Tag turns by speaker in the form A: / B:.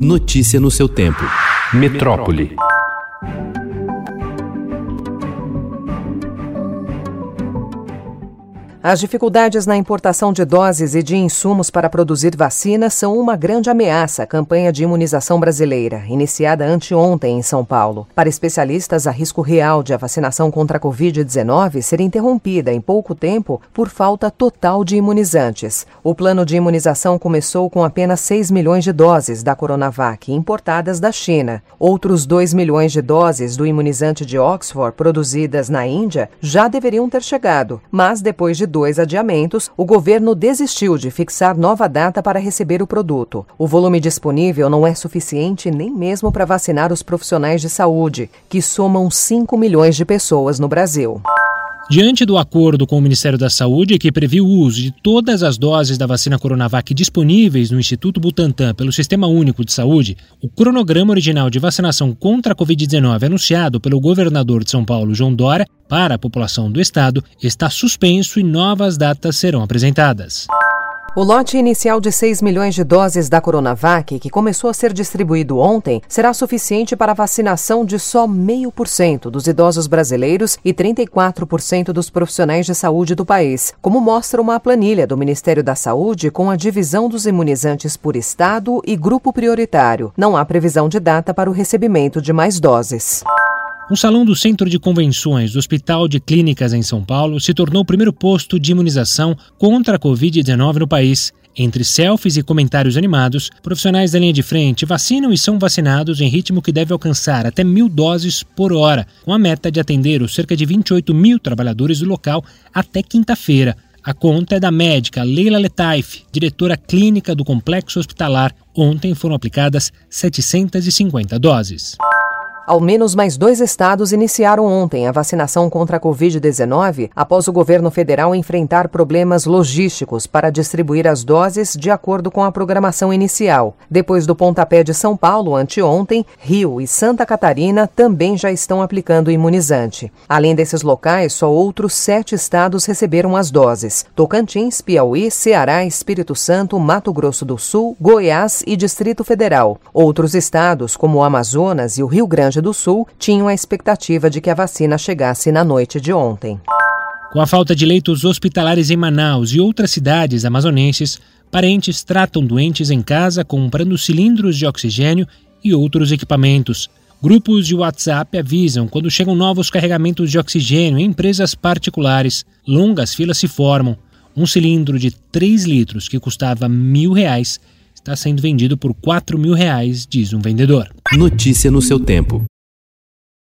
A: Notícia no seu tempo. Metrópole.
B: As dificuldades na importação de doses e de insumos para produzir vacinas são uma grande ameaça à campanha de imunização brasileira, iniciada anteontem em São Paulo. Para especialistas, há risco real de a vacinação contra a Covid-19 ser interrompida em pouco tempo por falta total de imunizantes. O plano de imunização começou com apenas 6 milhões de doses da Coronavac importadas da China. Outros 2 milhões de doses do imunizante de Oxford produzidas na Índia já deveriam ter chegado, mas depois de dois adiamentos, o governo desistiu de fixar nova data para receber o produto. O volume disponível não é suficiente nem mesmo para vacinar os profissionais de saúde, que somam 5 milhões de pessoas no Brasil.
C: Diante do acordo com o Ministério da Saúde, que previu o uso de todas as doses da vacina Coronavac disponíveis no Instituto Butantan pelo Sistema Único de Saúde, o cronograma original de vacinação contra a Covid-19 anunciado pelo governador de São Paulo, João Dória, para a população do estado, está suspenso e novas datas serão apresentadas.
B: O lote inicial de 6 milhões de doses da Coronavac, que começou a ser distribuído ontem, será suficiente para a vacinação de só meio por cento dos idosos brasileiros e 34% dos profissionais de saúde do país, como mostra uma planilha do Ministério da Saúde com a divisão dos imunizantes por estado e grupo prioritário. Não há previsão de data para o recebimento de mais doses.
C: Um salão do Centro de Convenções do Hospital de Clínicas em São Paulo se tornou o primeiro posto de imunização contra a Covid-19 no país. Entre selfies e comentários animados, profissionais da linha de frente vacinam e são vacinados em ritmo que deve alcançar até mil doses por hora, com a meta de atender os cerca de 28 mil trabalhadores do local até quinta-feira. A conta é da médica Leila Letaif, diretora clínica do complexo hospitalar. Ontem foram aplicadas 750 doses.
B: Ao menos mais dois estados iniciaram ontem a vacinação contra a Covid-19 após o governo federal enfrentar problemas logísticos para distribuir as doses de acordo com a programação inicial. Depois do pontapé de São Paulo anteontem, Rio e Santa Catarina também já estão aplicando o imunizante. Além desses locais, só outros sete estados receberam as doses: Tocantins, Piauí, Ceará, Espírito Santo, Mato Grosso do Sul, Goiás e Distrito Federal. Outros estados, como o Amazonas e o Rio Grande Grande do Sul tinham a expectativa de que a vacina chegasse na noite de ontem.
C: Com a falta de leitos hospitalares em Manaus e outras cidades amazonenses, parentes tratam doentes em casa comprando cilindros de oxigênio e outros equipamentos. Grupos de WhatsApp avisam quando chegam novos carregamentos de oxigênio em empresas particulares. Longas filas se formam. Um cilindro de 3 litros que custava mil reais está sendo vendido por 4 mil reais, diz um vendedor.
A: Notícia no seu tempo.